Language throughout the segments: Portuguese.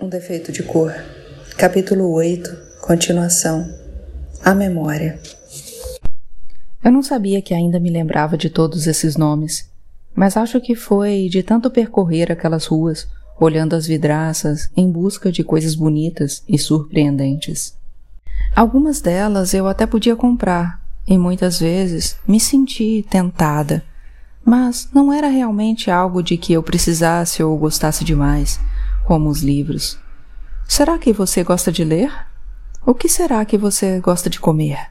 Um defeito de cor. Capítulo 8. Continuação. A memória. Eu não sabia que ainda me lembrava de todos esses nomes, mas acho que foi de tanto percorrer aquelas ruas, olhando as vidraças em busca de coisas bonitas e surpreendentes. Algumas delas eu até podia comprar, e muitas vezes me senti tentada, mas não era realmente algo de que eu precisasse ou gostasse demais como os livros. Será que você gosta de ler? O que será que você gosta de comer?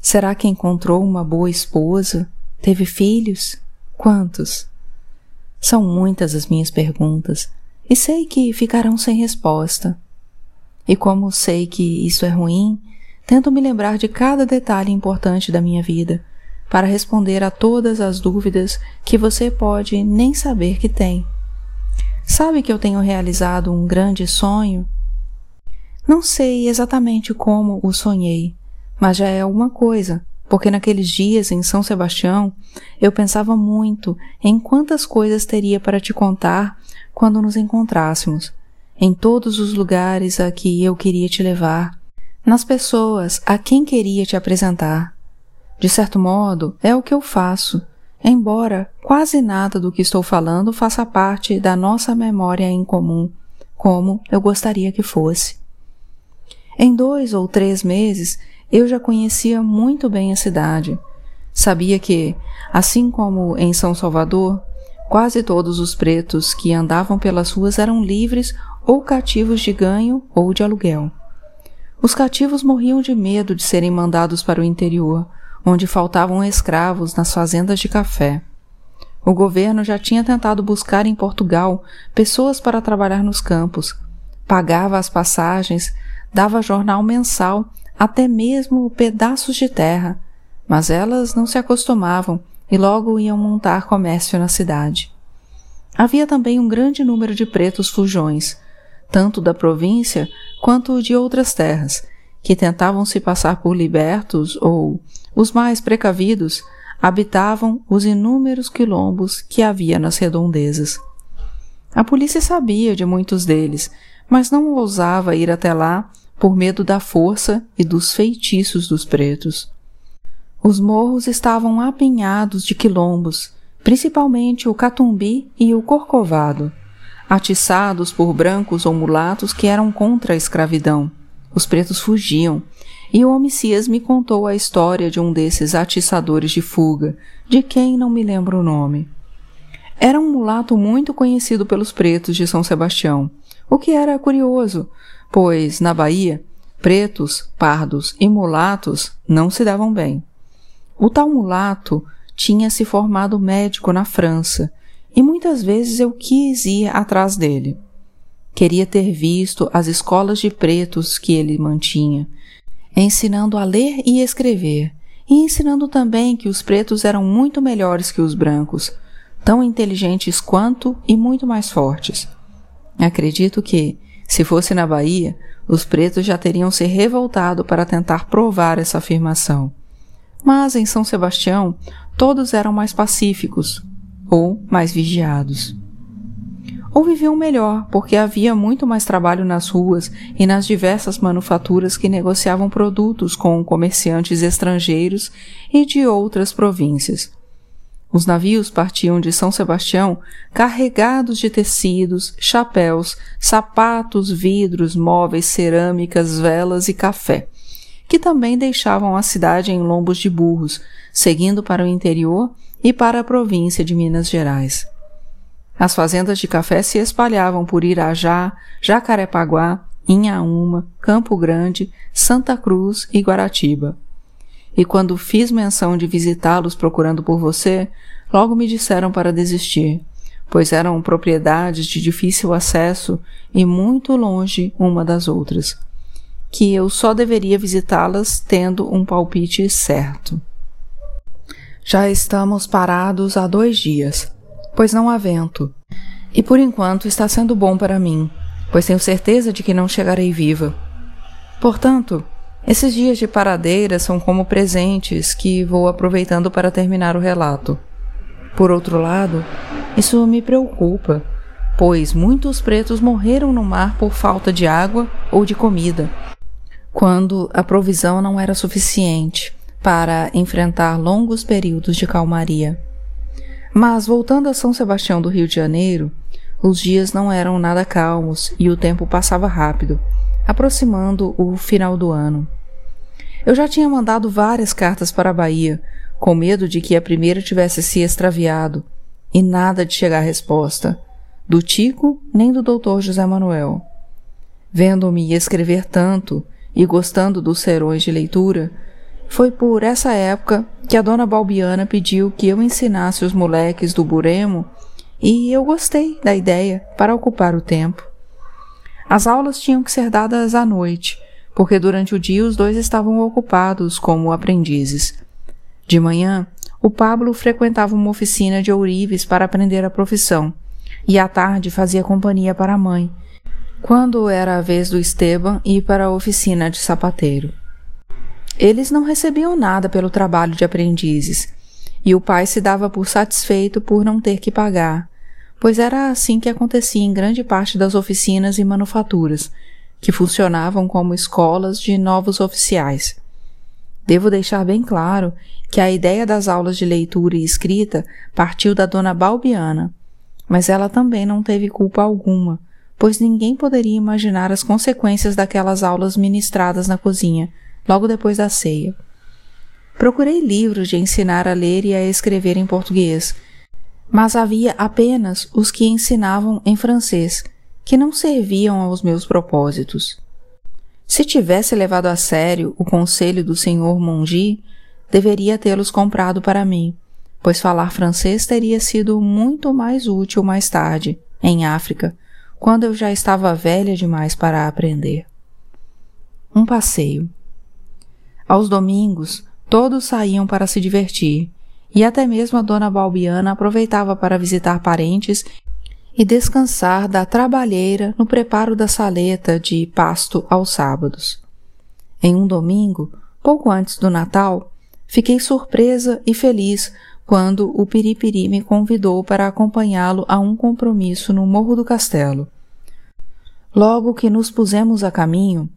Será que encontrou uma boa esposa? Teve filhos? Quantos? São muitas as minhas perguntas e sei que ficarão sem resposta. E como sei que isso é ruim, tento me lembrar de cada detalhe importante da minha vida para responder a todas as dúvidas que você pode nem saber que tem. Sabe que eu tenho realizado um grande sonho? Não sei exatamente como o sonhei, mas já é alguma coisa, porque naqueles dias em São Sebastião eu pensava muito em quantas coisas teria para te contar quando nos encontrássemos, em todos os lugares a que eu queria te levar, nas pessoas a quem queria te apresentar. De certo modo, é o que eu faço embora quase nada do que estou falando faça parte da nossa memória em comum, como eu gostaria que fosse. Em dois ou três meses, eu já conhecia muito bem a cidade. Sabia que, assim como em São Salvador, quase todos os pretos que andavam pelas ruas eram livres ou cativos de ganho ou de aluguel. Os cativos morriam de medo de serem mandados para o interior, onde faltavam escravos nas fazendas de café. O governo já tinha tentado buscar em Portugal pessoas para trabalhar nos campos, pagava as passagens, dava jornal mensal, até mesmo pedaços de terra, mas elas não se acostumavam e logo iam montar comércio na cidade. Havia também um grande número de pretos fujões, tanto da província quanto de outras terras, que tentavam se passar por libertos ou, os mais precavidos, habitavam os inúmeros quilombos que havia nas redondezas. A polícia sabia de muitos deles, mas não ousava ir até lá por medo da força e dos feitiços dos pretos. Os morros estavam apinhados de quilombos, principalmente o Catumbi e o Corcovado, atiçados por brancos ou mulatos que eram contra a escravidão. Os pretos fugiam, e o homicias me contou a história de um desses atiçadores de fuga, de quem não me lembro o nome. Era um mulato muito conhecido pelos pretos de São Sebastião, o que era curioso, pois, na Bahia, pretos, pardos e mulatos não se davam bem. O tal mulato tinha se formado médico na França, e muitas vezes eu quis ir atrás dele. Queria ter visto as escolas de pretos que ele mantinha, ensinando a ler e escrever, e ensinando também que os pretos eram muito melhores que os brancos, tão inteligentes quanto e muito mais fortes. Acredito que, se fosse na Bahia, os pretos já teriam se revoltado para tentar provar essa afirmação. Mas em São Sebastião, todos eram mais pacíficos ou mais vigiados ou viviam melhor, porque havia muito mais trabalho nas ruas e nas diversas manufaturas que negociavam produtos com comerciantes estrangeiros e de outras províncias. Os navios partiam de São Sebastião carregados de tecidos, chapéus, sapatos, vidros, móveis, cerâmicas, velas e café, que também deixavam a cidade em lombos de burros, seguindo para o interior e para a província de Minas Gerais. As fazendas de café se espalhavam por Irajá, Jacarepaguá, Inhaúma, Campo Grande, Santa Cruz e Guaratiba. E quando fiz menção de visitá-los procurando por você, logo me disseram para desistir, pois eram propriedades de difícil acesso e muito longe uma das outras, que eu só deveria visitá-las tendo um palpite certo. Já estamos parados há dois dias pois não há vento. E por enquanto está sendo bom para mim, pois tenho certeza de que não chegarei viva. Portanto, esses dias de paradeira são como presentes que vou aproveitando para terminar o relato. Por outro lado, isso me preocupa, pois muitos pretos morreram no mar por falta de água ou de comida, quando a provisão não era suficiente para enfrentar longos períodos de calmaria. Mas voltando a São Sebastião do Rio de Janeiro, os dias não eram nada calmos e o tempo passava rápido, aproximando o final do ano. Eu já tinha mandado várias cartas para a Bahia, com medo de que a primeira tivesse se extraviado, e nada de chegar resposta, do Tico nem do doutor José Manuel. Vendo-me escrever tanto e gostando dos serões de leitura, foi por essa época que a dona Balbiana pediu que eu ensinasse os moleques do Buremo e eu gostei da ideia para ocupar o tempo. As aulas tinham que ser dadas à noite, porque durante o dia os dois estavam ocupados como aprendizes. De manhã, o Pablo frequentava uma oficina de ourives para aprender a profissão, e à tarde fazia companhia para a mãe, quando era a vez do Esteban ir para a oficina de sapateiro. Eles não recebiam nada pelo trabalho de aprendizes, e o pai se dava por satisfeito por não ter que pagar, pois era assim que acontecia em grande parte das oficinas e manufaturas, que funcionavam como escolas de novos oficiais. Devo deixar bem claro que a ideia das aulas de leitura e escrita partiu da dona Balbiana, mas ela também não teve culpa alguma, pois ninguém poderia imaginar as consequências daquelas aulas ministradas na cozinha, logo depois da ceia. Procurei livros de ensinar a ler e a escrever em português, mas havia apenas os que ensinavam em francês, que não serviam aos meus propósitos. Se tivesse levado a sério o conselho do senhor Mongi, deveria tê-los comprado para mim, pois falar francês teria sido muito mais útil mais tarde, em África, quando eu já estava velha demais para aprender. Um passeio. Aos domingos, todos saíam para se divertir, e até mesmo a dona Balbiana aproveitava para visitar parentes e descansar da trabalheira no preparo da saleta de pasto aos sábados. Em um domingo, pouco antes do Natal, fiquei surpresa e feliz quando o Piripiri me convidou para acompanhá-lo a um compromisso no Morro do Castelo. Logo que nos pusemos a caminho,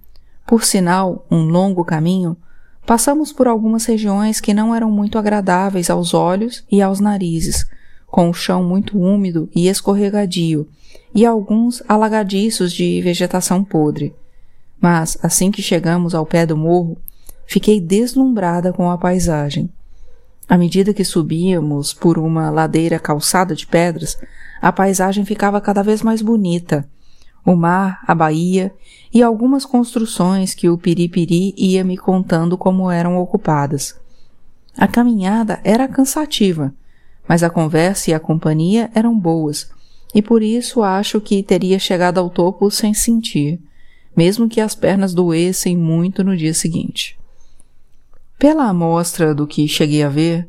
por sinal, um longo caminho, passamos por algumas regiões que não eram muito agradáveis aos olhos e aos narizes, com o chão muito úmido e escorregadio, e alguns alagadiços de vegetação podre. Mas, assim que chegamos ao pé do morro, fiquei deslumbrada com a paisagem. À medida que subíamos por uma ladeira calçada de pedras, a paisagem ficava cada vez mais bonita. O mar, a baía e algumas construções que o Piripiri ia me contando como eram ocupadas. A caminhada era cansativa, mas a conversa e a companhia eram boas, e por isso acho que teria chegado ao topo sem sentir, mesmo que as pernas doessem muito no dia seguinte. Pela amostra do que cheguei a ver,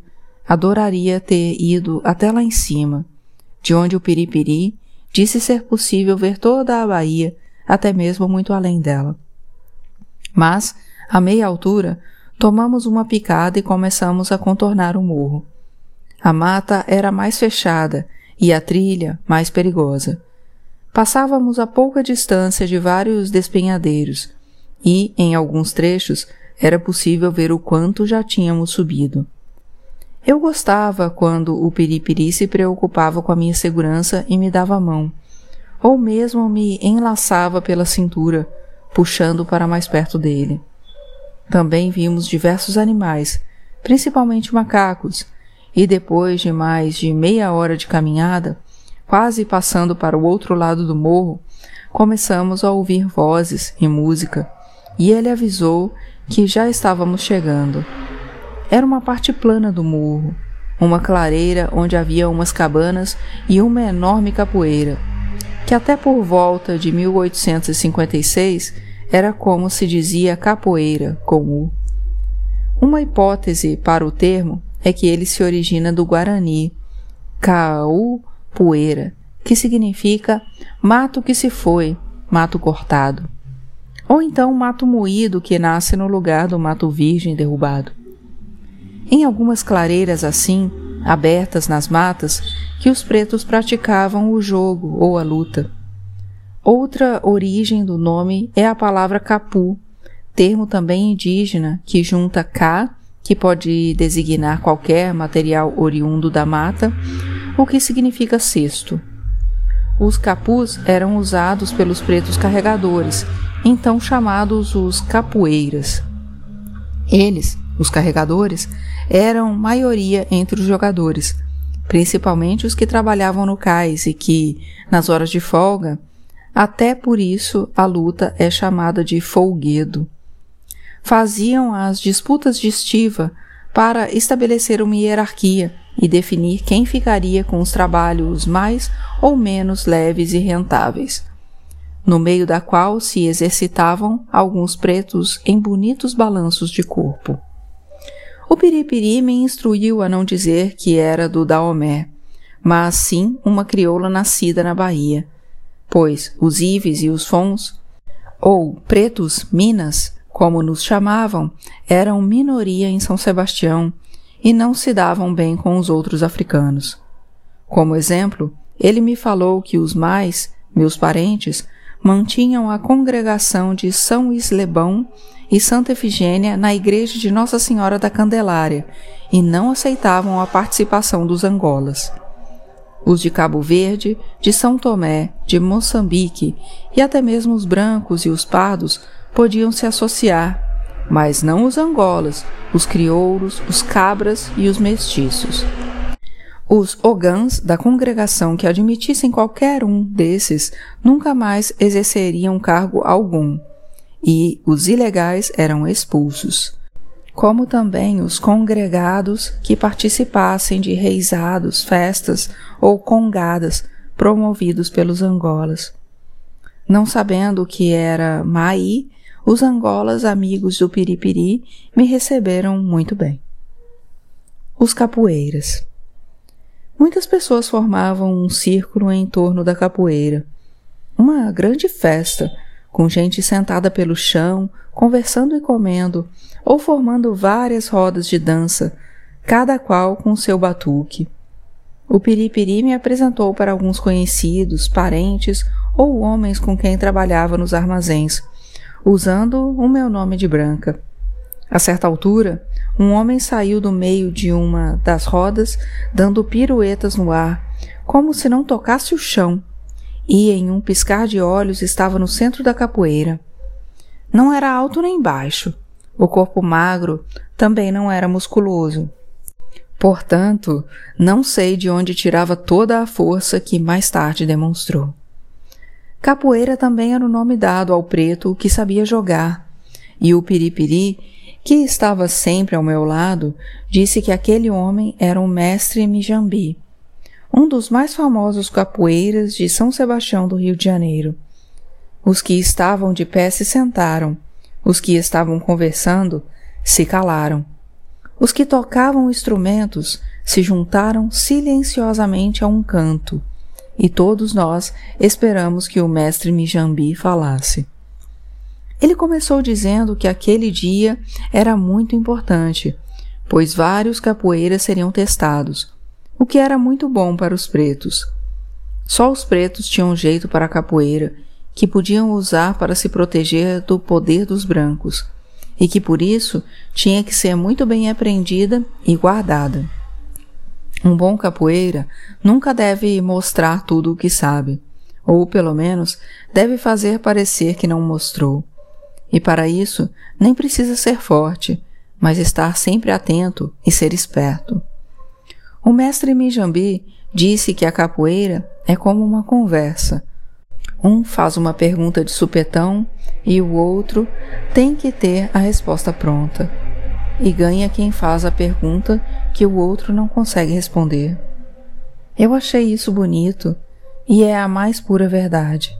adoraria ter ido até lá em cima, de onde o Piripiri disse ser possível ver toda a Bahia, até mesmo muito além dela. Mas, a meia altura, tomamos uma picada e começamos a contornar o morro. A mata era mais fechada e a trilha mais perigosa. Passávamos a pouca distância de vários despenhadeiros e, em alguns trechos, era possível ver o quanto já tínhamos subido. Eu gostava quando o piripiri se preocupava com a minha segurança e me dava a mão, ou mesmo me enlaçava pela cintura, puxando para mais perto dele. Também vimos diversos animais, principalmente macacos, e depois de mais de meia hora de caminhada, quase passando para o outro lado do morro, começamos a ouvir vozes e música, e ele avisou que já estávamos chegando. Era uma parte plana do morro, uma clareira onde havia umas cabanas e uma enorme capoeira, que até por volta de 1856 era como se dizia capoeira com U. Uma hipótese para o termo é que ele se origina do Guarani, Cau poeira, que significa mato que se foi, mato cortado. Ou então mato moído que nasce no lugar do mato virgem derrubado. Em algumas clareiras assim, abertas nas matas, que os pretos praticavam o jogo ou a luta. Outra origem do nome é a palavra capu, termo também indígena que junta cá, que pode designar qualquer material oriundo da mata, o que significa cesto. Os capus eram usados pelos pretos carregadores, então chamados os capoeiras. Eles, os carregadores, eram maioria entre os jogadores, principalmente os que trabalhavam no cais e que, nas horas de folga, até por isso a luta é chamada de folguedo. Faziam as disputas de estiva para estabelecer uma hierarquia e definir quem ficaria com os trabalhos mais ou menos leves e rentáveis, no meio da qual se exercitavam alguns pretos em bonitos balanços de corpo. O Piripiri me instruiu a não dizer que era do Daomé, mas sim uma crioula nascida na Bahia, pois os Ives e os Fons, ou pretos Minas, como nos chamavam, eram minoria em São Sebastião e não se davam bem com os outros africanos. Como exemplo, ele me falou que os mais, meus parentes, mantinham a congregação de São Islebão e Santa Efigênia na igreja de Nossa Senhora da Candelária e não aceitavam a participação dos Angolas. Os de Cabo Verde, de São Tomé, de Moçambique e até mesmo os brancos e os pardos podiam se associar, mas não os angolas, os crioulos, os cabras e os mestiços. Os ogãs da congregação que admitissem qualquer um desses nunca mais exerceriam cargo algum, e os ilegais eram expulsos, como também os congregados que participassem de reisados, festas ou congadas promovidos pelos angolas. Não sabendo o que era Maí, os angolas amigos do Piripiri me receberam muito bem. Os capoeiras. Muitas pessoas formavam um círculo em torno da capoeira. Uma grande festa, com gente sentada pelo chão, conversando e comendo, ou formando várias rodas de dança, cada qual com seu batuque. O Piripiri me apresentou para alguns conhecidos, parentes ou homens com quem trabalhava nos armazéns usando o meu nome de Branca. A certa altura, um homem saiu do meio de uma das rodas, dando piruetas no ar, como se não tocasse o chão, e em um piscar de olhos estava no centro da capoeira. Não era alto nem baixo. O corpo magro também não era musculoso. Portanto, não sei de onde tirava toda a força que mais tarde demonstrou. Capoeira também era o nome dado ao preto que sabia jogar, e o Piripiri, que estava sempre ao meu lado, disse que aquele homem era o mestre Mijambi, um dos mais famosos capoeiras de São Sebastião do Rio de Janeiro. Os que estavam de pé se sentaram, os que estavam conversando se calaram. Os que tocavam instrumentos se juntaram silenciosamente a um canto e todos nós esperamos que o mestre Mijambi falasse. Ele começou dizendo que aquele dia era muito importante, pois vários capoeiras seriam testados, o que era muito bom para os pretos. Só os pretos tinham jeito para a capoeira, que podiam usar para se proteger do poder dos brancos, e que por isso tinha que ser muito bem aprendida e guardada. Um bom capoeira nunca deve mostrar tudo o que sabe, ou pelo menos deve fazer parecer que não mostrou. E para isso nem precisa ser forte, mas estar sempre atento e ser esperto. O mestre Mijambi disse que a capoeira é como uma conversa. Um faz uma pergunta de supetão e o outro tem que ter a resposta pronta e ganha quem faz a pergunta que o outro não consegue responder. Eu achei isso bonito e é a mais pura verdade.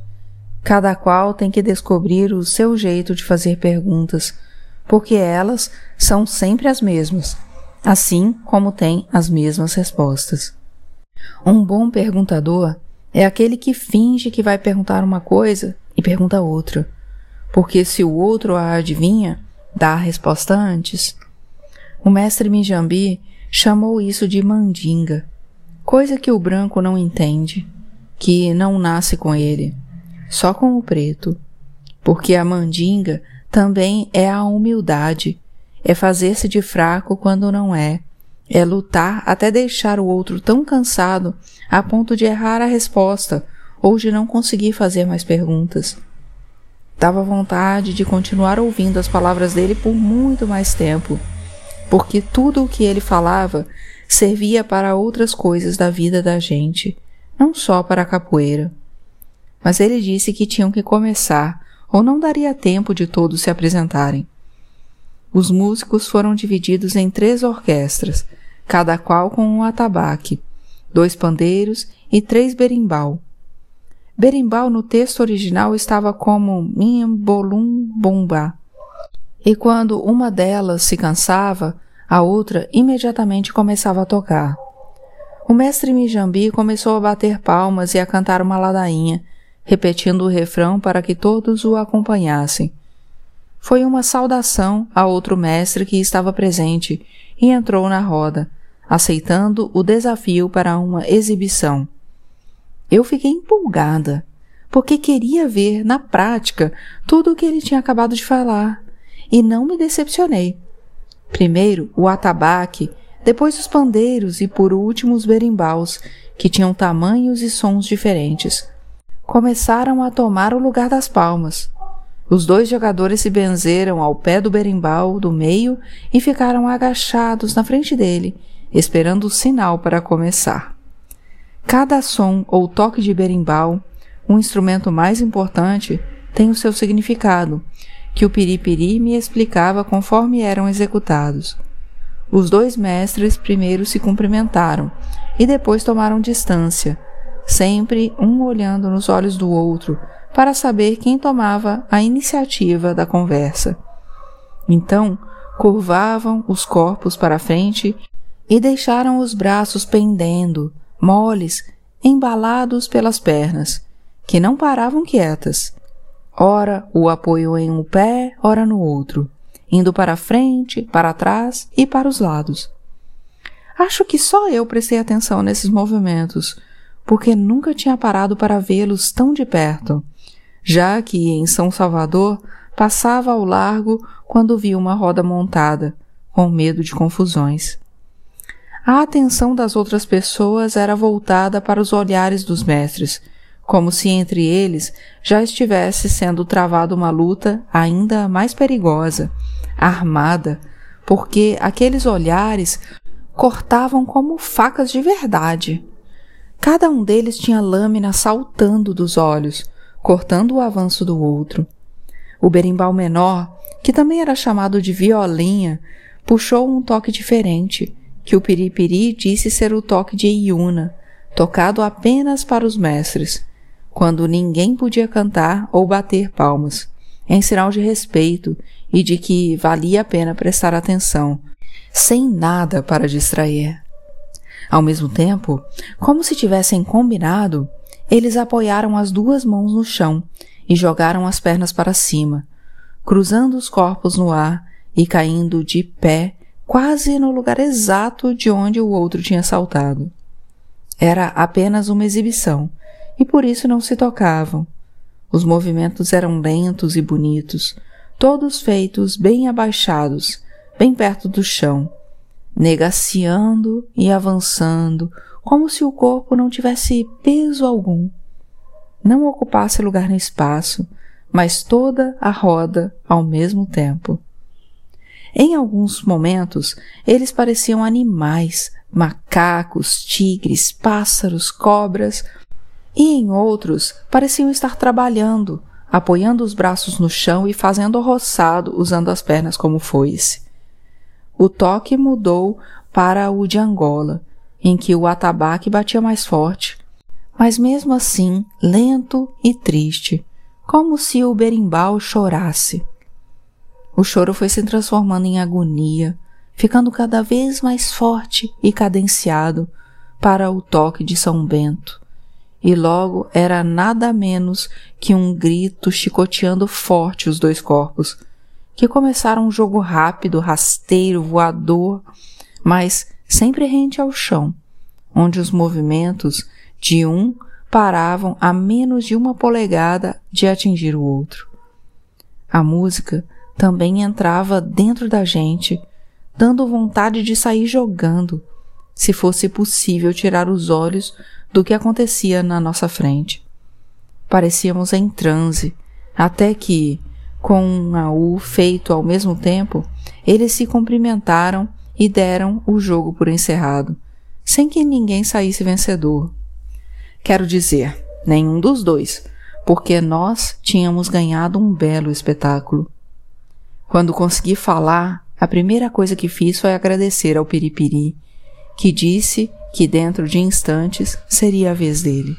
Cada qual tem que descobrir o seu jeito de fazer perguntas, porque elas são sempre as mesmas, assim como tem as mesmas respostas. Um bom perguntador é aquele que finge que vai perguntar uma coisa e pergunta outra, porque se o outro a adivinha, dá a resposta antes. O mestre Mijambi chamou isso de mandinga, coisa que o branco não entende, que não nasce com ele, só com o preto, porque a mandinga também é a humildade, é fazer-se de fraco quando não é, é lutar até deixar o outro tão cansado a ponto de errar a resposta ou de não conseguir fazer mais perguntas. Dava vontade de continuar ouvindo as palavras dele por muito mais tempo, porque tudo o que ele falava servia para outras coisas da vida da gente, não só para a capoeira. Mas ele disse que tinham que começar, ou não daria tempo de todos se apresentarem. Os músicos foram divididos em três orquestras, cada qual com um atabaque, dois pandeiros e três berimbau. Berimbau no texto original estava como Minhambolum Bomba. E quando uma delas se cansava, a outra imediatamente começava a tocar. O mestre Mijambi começou a bater palmas e a cantar uma ladainha, repetindo o refrão para que todos o acompanhassem. Foi uma saudação a outro mestre que estava presente e entrou na roda, aceitando o desafio para uma exibição. Eu fiquei empolgada, porque queria ver na prática tudo o que ele tinha acabado de falar, e não me decepcionei. Primeiro o atabaque, depois os pandeiros e por último os berimbaus, que tinham tamanhos e sons diferentes. Começaram a tomar o lugar das palmas. Os dois jogadores se benzeram ao pé do berimbau do meio e ficaram agachados na frente dele, esperando o sinal para começar. Cada som ou toque de berimbau, um instrumento mais importante, tem o seu significado, que o piripiri me explicava conforme eram executados. Os dois mestres primeiro se cumprimentaram e depois tomaram distância, sempre um olhando nos olhos do outro para saber quem tomava a iniciativa da conversa. Então, curvavam os corpos para frente e deixaram os braços pendendo, moles, embalados pelas pernas, que não paravam quietas. Ora o apoio em um pé, ora no outro, indo para frente, para trás e para os lados. Acho que só eu prestei atenção nesses movimentos, porque nunca tinha parado para vê-los tão de perto, já que em São Salvador passava ao largo quando vi uma roda montada, com medo de confusões. A atenção das outras pessoas era voltada para os olhares dos mestres, como se entre eles já estivesse sendo travada uma luta ainda mais perigosa, armada, porque aqueles olhares cortavam como facas de verdade. Cada um deles tinha lâmina saltando dos olhos, cortando o avanço do outro. O berimbau menor, que também era chamado de violinha, puxou um toque diferente que o piripiri disse ser o toque de Iuna, tocado apenas para os mestres, quando ninguém podia cantar ou bater palmas, em sinal de respeito e de que valia a pena prestar atenção, sem nada para distrair. Ao mesmo tempo, como se tivessem combinado, eles apoiaram as duas mãos no chão e jogaram as pernas para cima, cruzando os corpos no ar e caindo de pé quase no lugar exato de onde o outro tinha saltado. Era apenas uma exibição, e por isso não se tocavam. Os movimentos eram lentos e bonitos, todos feitos bem abaixados, bem perto do chão, negaciando e avançando, como se o corpo não tivesse peso algum, não ocupasse lugar no espaço, mas toda a roda ao mesmo tempo. Em alguns momentos, eles pareciam animais, macacos, tigres, pássaros, cobras, e em outros pareciam estar trabalhando, apoiando os braços no chão e fazendo roçado usando as pernas como foice. O toque mudou para o de Angola, em que o atabaque batia mais forte, mas mesmo assim lento e triste, como se o berimbau chorasse. O choro foi se transformando em agonia, ficando cada vez mais forte e cadenciado para o toque de São Bento. E logo era nada menos que um grito chicoteando forte os dois corpos, que começaram um jogo rápido, rasteiro, voador, mas sempre rente ao chão, onde os movimentos de um paravam a menos de uma polegada de atingir o outro. A música também entrava dentro da gente, dando vontade de sair jogando, se fosse possível tirar os olhos do que acontecia na nossa frente. Parecíamos em transe, até que, com um AU feito ao mesmo tempo, eles se cumprimentaram e deram o jogo por encerrado, sem que ninguém saísse vencedor. Quero dizer, nenhum dos dois, porque nós tínhamos ganhado um belo espetáculo. Quando consegui falar, a primeira coisa que fiz foi agradecer ao Piripiri, que disse que dentro de instantes seria a vez dele.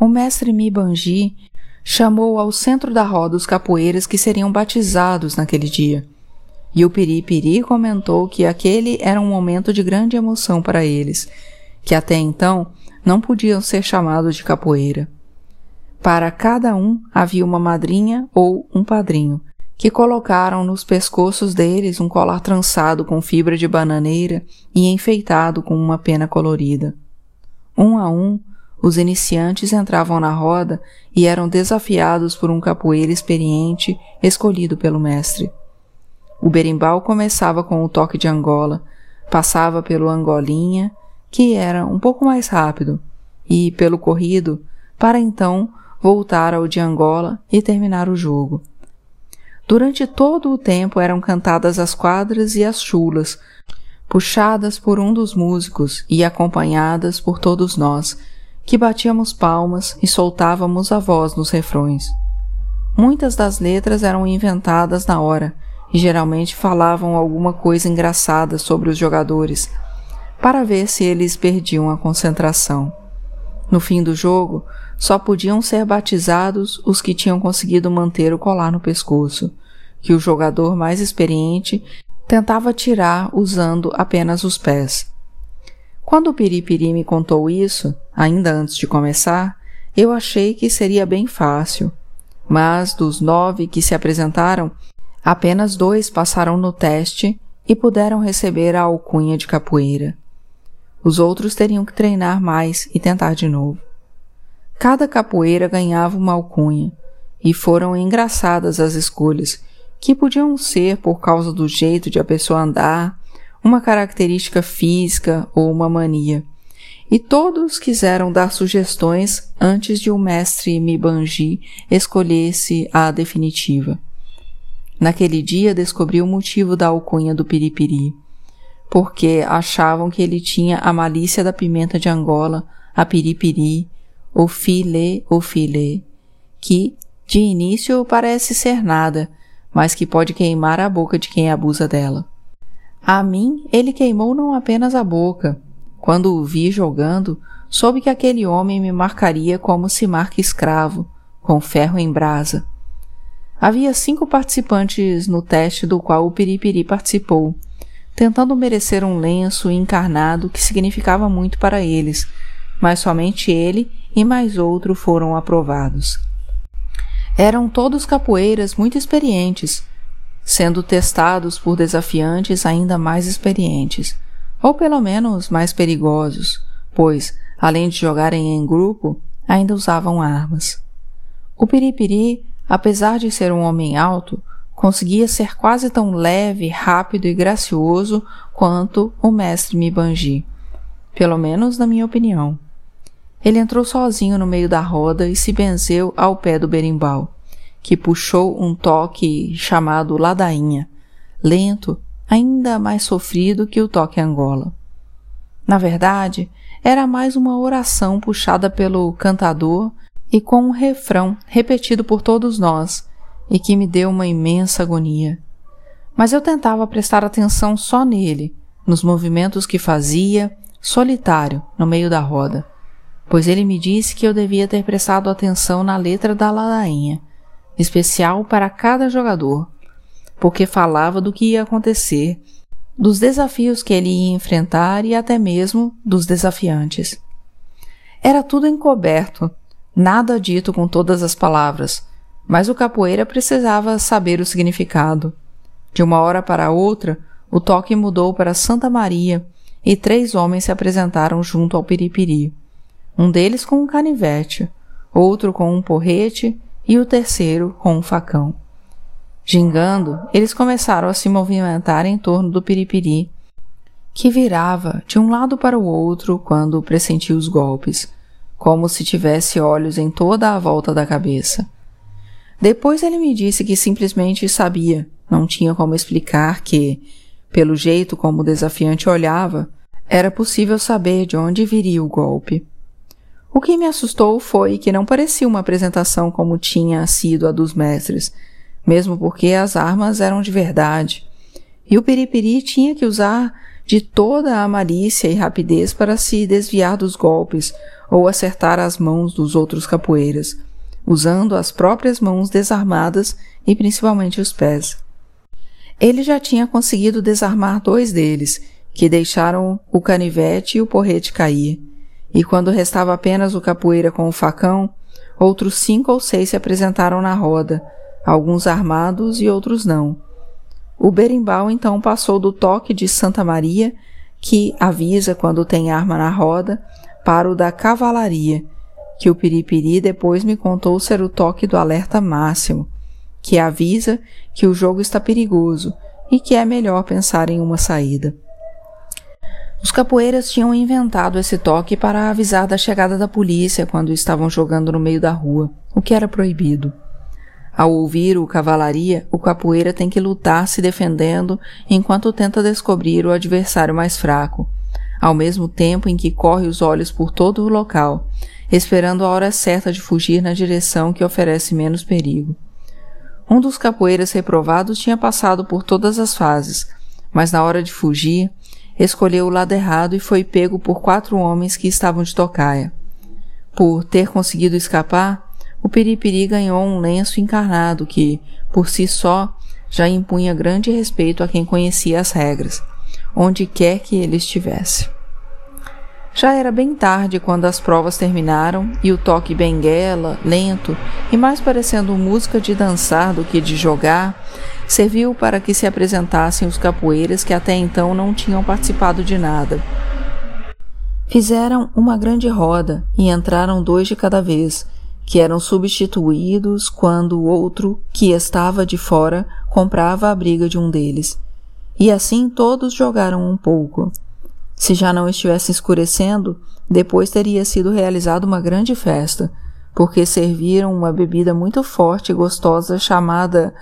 O mestre Mibanji chamou ao centro da roda os capoeiras que seriam batizados naquele dia. E o Piripiri comentou que aquele era um momento de grande emoção para eles, que até então não podiam ser chamados de capoeira. Para cada um havia uma madrinha ou um padrinho, que colocaram nos pescoços deles um colar trançado com fibra de bananeira e enfeitado com uma pena colorida. Um a um, os iniciantes entravam na roda e eram desafiados por um capoeira experiente escolhido pelo mestre. O berimbau começava com o toque de Angola, passava pelo Angolinha, que era um pouco mais rápido, e pelo corrido, para então voltar ao de Angola e terminar o jogo. Durante todo o tempo eram cantadas as quadras e as chulas, puxadas por um dos músicos e acompanhadas por todos nós, que batíamos palmas e soltávamos a voz nos refrões. Muitas das letras eram inventadas na hora e geralmente falavam alguma coisa engraçada sobre os jogadores, para ver se eles perdiam a concentração. No fim do jogo, só podiam ser batizados os que tinham conseguido manter o colar no pescoço, que o jogador mais experiente tentava tirar usando apenas os pés. Quando o Piripiri me contou isso, ainda antes de começar, eu achei que seria bem fácil. Mas dos nove que se apresentaram, apenas dois passaram no teste e puderam receber a alcunha de capoeira. Os outros teriam que treinar mais e tentar de novo. Cada capoeira ganhava uma alcunha, e foram engraçadas as escolhas, que podiam ser por causa do jeito de a pessoa andar, uma característica física ou uma mania. E todos quiseram dar sugestões antes de o mestre Mibanji escolhesse a definitiva. Naquele dia descobri o motivo da alcunha do piripiri, porque achavam que ele tinha a malícia da pimenta de Angola, a piripiri, o filé ou filé, que, de início, parece ser nada, mas que pode queimar a boca de quem abusa dela. A mim, ele queimou não apenas a boca. Quando o vi jogando, soube que aquele homem me marcaria como se marca escravo, com ferro em brasa. Havia cinco participantes no teste do qual o Piripiri participou, tentando merecer um lenço encarnado que significava muito para eles, mas somente ele e mais outro foram aprovados. Eram todos capoeiras muito experientes, sendo testados por desafiantes ainda mais experientes, ou pelo menos mais perigosos, pois, além de jogarem em grupo, ainda usavam armas. O Piripiri, apesar de ser um homem alto, conseguia ser quase tão leve, rápido e gracioso quanto o mestre Mibanji, pelo menos na minha opinião. Ele entrou sozinho no meio da roda e se benzeu ao pé do berimbau, que puxou um toque chamado ladainha, lento, ainda mais sofrido que o toque Angola. Na verdade, era mais uma oração puxada pelo cantador e com um refrão repetido por todos nós, e que me deu uma imensa agonia. Mas eu tentava prestar atenção só nele, nos movimentos que fazia, solitário, no meio da roda pois ele me disse que eu devia ter prestado atenção na letra da ladainha, especial para cada jogador, porque falava do que ia acontecer, dos desafios que ele ia enfrentar e até mesmo dos desafiantes. Era tudo encoberto, nada dito com todas as palavras, mas o capoeira precisava saber o significado. De uma hora para outra, o toque mudou para Santa Maria e três homens se apresentaram junto ao Piripiri. Um deles com um canivete, outro com um porrete e o terceiro com um facão. Gingando, eles começaram a se movimentar em torno do Piripiri, que virava de um lado para o outro quando pressentia os golpes, como se tivesse olhos em toda a volta da cabeça. Depois ele me disse que simplesmente sabia, não tinha como explicar que, pelo jeito como o desafiante olhava, era possível saber de onde viria o golpe. O que me assustou foi que não parecia uma apresentação como tinha sido a dos mestres, mesmo porque as armas eram de verdade. E o Piripiri tinha que usar de toda a malícia e rapidez para se desviar dos golpes ou acertar as mãos dos outros capoeiras, usando as próprias mãos desarmadas e principalmente os pés. Ele já tinha conseguido desarmar dois deles, que deixaram o canivete e o porrete cair, e quando restava apenas o capoeira com o facão, outros cinco ou seis se apresentaram na roda, alguns armados e outros não. O berimbau então passou do toque de Santa Maria, que avisa quando tem arma na roda, para o da cavalaria, que o Piripiri depois me contou ser o toque do alerta máximo, que avisa que o jogo está perigoso e que é melhor pensar em uma saída. Os capoeiras tinham inventado esse toque para avisar da chegada da polícia quando estavam jogando no meio da rua, o que era proibido. Ao ouvir o cavalaria, o capoeira tem que lutar se defendendo enquanto tenta descobrir o adversário mais fraco, ao mesmo tempo em que corre os olhos por todo o local, esperando a hora certa de fugir na direção que oferece menos perigo. Um dos capoeiras reprovados tinha passado por todas as fases, mas na hora de fugir, escolheu o lado errado e foi pego por quatro homens que estavam de tocaia. Por ter conseguido escapar, o Piripiri ganhou um lenço encarnado que, por si só, já impunha grande respeito a quem conhecia as regras, onde quer que ele estivesse. Já era bem tarde quando as provas terminaram e o toque benguela, lento e mais parecendo música de dançar do que de jogar, serviu para que se apresentassem os capoeiras que até então não tinham participado de nada. Fizeram uma grande roda e entraram dois de cada vez, que eram substituídos quando o outro, que estava de fora, comprava a briga de um deles. E assim todos jogaram um pouco. Se já não estivesse escurecendo, depois teria sido realizada uma grande festa, porque serviram uma bebida muito forte e gostosa chamada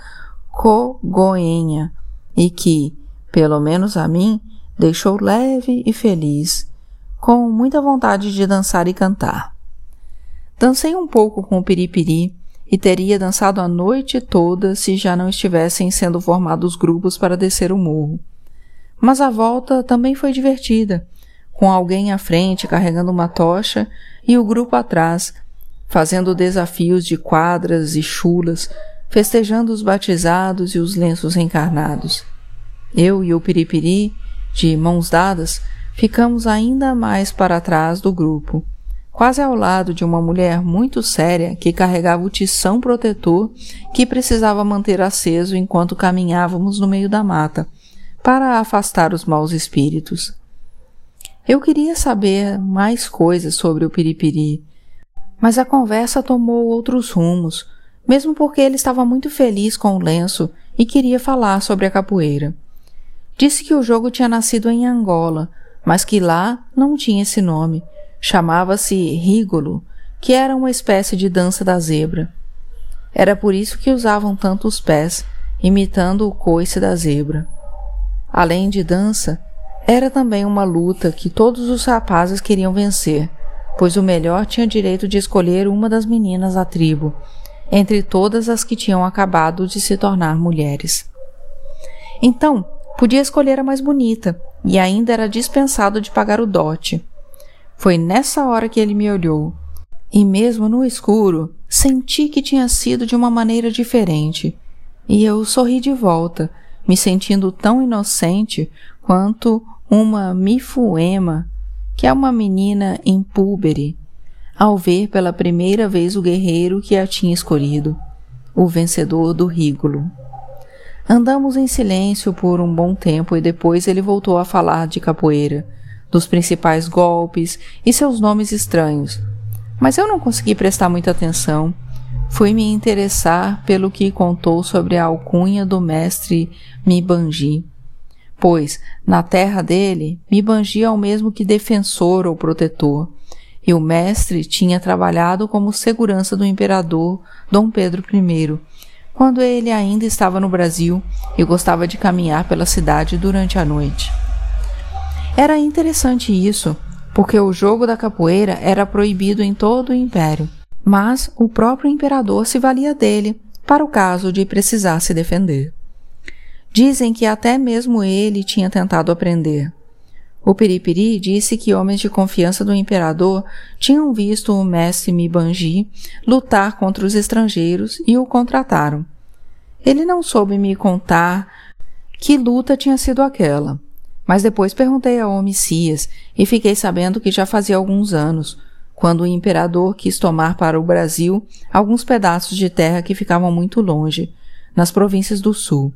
cogoenha, e que, pelo menos a mim, deixou leve e feliz, com muita vontade de dançar e cantar. Dancei um pouco com o piripiri e teria dançado a noite toda se já não estivessem sendo formados grupos para descer o morro. Mas a volta também foi divertida, com alguém à frente carregando uma tocha e o grupo atrás, fazendo desafios de quadras e chulas, festejando os batizados e os lenços encarnados. Eu e o Piripiri, de mãos dadas, ficamos ainda mais para trás do grupo, quase ao lado de uma mulher muito séria que carregava o tição protetor que precisava manter aceso enquanto caminhávamos no meio da mata, para afastar os maus espíritos. Eu queria saber mais coisas sobre o Piripiri, mas a conversa tomou outros rumos, mesmo porque ele estava muito feliz com o lenço e queria falar sobre a capoeira. Disse que o jogo tinha nascido em Angola, mas que lá não tinha esse nome. Chamava-se rigolo, que era uma espécie de dança da zebra. Era por isso que usavam tanto os pés, imitando o coice da zebra. Além de dança, era também uma luta que todos os rapazes queriam vencer, pois o melhor tinha direito de escolher uma das meninas da tribo, entre todas as que tinham acabado de se tornar mulheres. Então, podia escolher a mais bonita, e ainda era dispensado de pagar o dote. Foi nessa hora que ele me olhou, e mesmo no escuro, senti que tinha sido de uma maneira diferente, e eu sorri de volta, me sentindo tão inocente quanto uma mifuema, que é uma menina impúbere, ao ver pela primeira vez o guerreiro que a tinha escolhido, o vencedor do Rígulo. Andamos em silêncio por um bom tempo e depois ele voltou a falar de capoeira, dos principais golpes e seus nomes estranhos. Mas eu não consegui prestar muita atenção. Fui me interessar pelo que contou sobre a alcunha do mestre Mibanji. Pois, na terra dele, Mibanji é o mesmo que defensor ou protetor, e o mestre tinha trabalhado como segurança do imperador Dom Pedro I, quando ele ainda estava no Brasil e gostava de caminhar pela cidade durante a noite. Era interessante isso, porque o jogo da capoeira era proibido em todo o império, mas o próprio imperador se valia dele para o caso de precisar se defender. Dizem que até mesmo ele tinha tentado aprender. O Piripiri disse que homens de confiança do imperador tinham visto o mestre Mibanji lutar contra os estrangeiros e o contrataram. Ele não soube me contar que luta tinha sido aquela, mas depois perguntei ao Homicias e fiquei sabendo que já fazia alguns anos, quando o imperador quis tomar para o Brasil alguns pedaços de terra que ficavam muito longe, nas províncias do sul.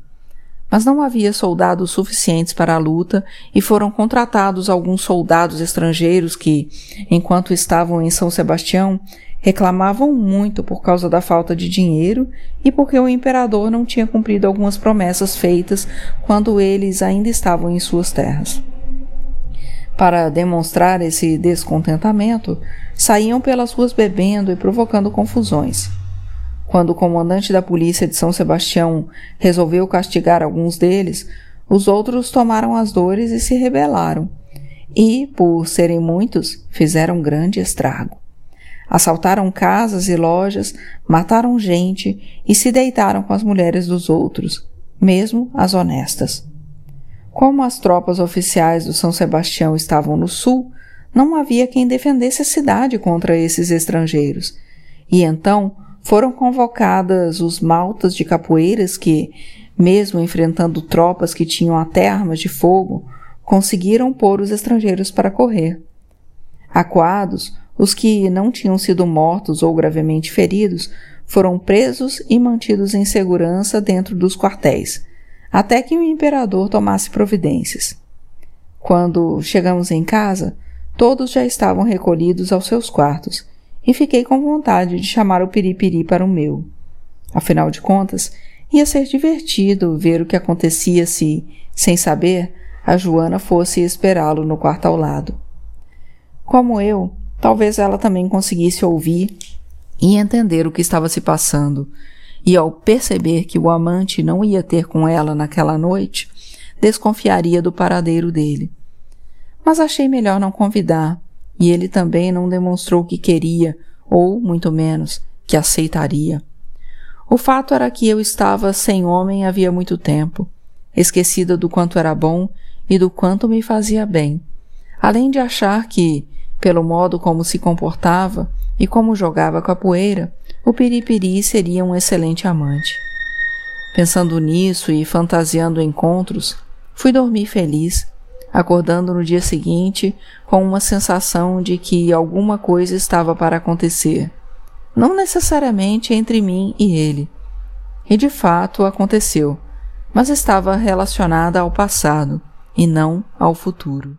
Mas não havia soldados suficientes para a luta e foram contratados alguns soldados estrangeiros que, enquanto estavam em São Sebastião, reclamavam muito por causa da falta de dinheiro e porque o imperador não tinha cumprido algumas promessas feitas quando eles ainda estavam em suas terras. Para demonstrar esse descontentamento, saíam pelas ruas bebendo e provocando confusões. Quando o comandante da polícia de São Sebastião resolveu castigar alguns deles, os outros tomaram as dores e se rebelaram. E, por serem muitos, fizeram grande estrago. Assaltaram casas e lojas, mataram gente e se deitaram com as mulheres dos outros, mesmo as honestas. Como as tropas oficiais do São Sebastião estavam no sul, não havia quem defendesse a cidade contra esses estrangeiros. E então foram convocadas os maltas de capoeiras que, mesmo enfrentando tropas que tinham até armas de fogo, conseguiram pôr os estrangeiros para correr. Acuados, os que não tinham sido mortos ou gravemente feridos foram presos e mantidos em segurança dentro dos quartéis, até que o imperador tomasse providências. Quando chegamos em casa, todos já estavam recolhidos aos seus quartos e fiquei com vontade de chamar o Piripiri para o meu. Afinal de contas, ia ser divertido ver o que acontecia se, sem saber, a Joana fosse esperá-lo no quarto ao lado. Como eu, talvez ela também conseguisse ouvir e entender o que estava se passando, e ao perceber que o amante não ia ter com ela naquela noite, desconfiaria do paradeiro dele. Mas achei melhor não convidar, e ele também não demonstrou que queria, ou, muito menos, que aceitaria. O fato era que eu estava sem homem havia muito tempo, esquecida do quanto era bom e do quanto me fazia bem, além de achar que, pelo modo como se comportava e como jogava com a poeira, o Piripiri seria um excelente amante. Pensando nisso e fantasiando encontros, fui dormir feliz acordando no dia seguinte com uma sensação de que alguma coisa estava para acontecer, não necessariamente entre mim e ele. E de fato aconteceu, mas estava relacionada ao passado e não ao futuro.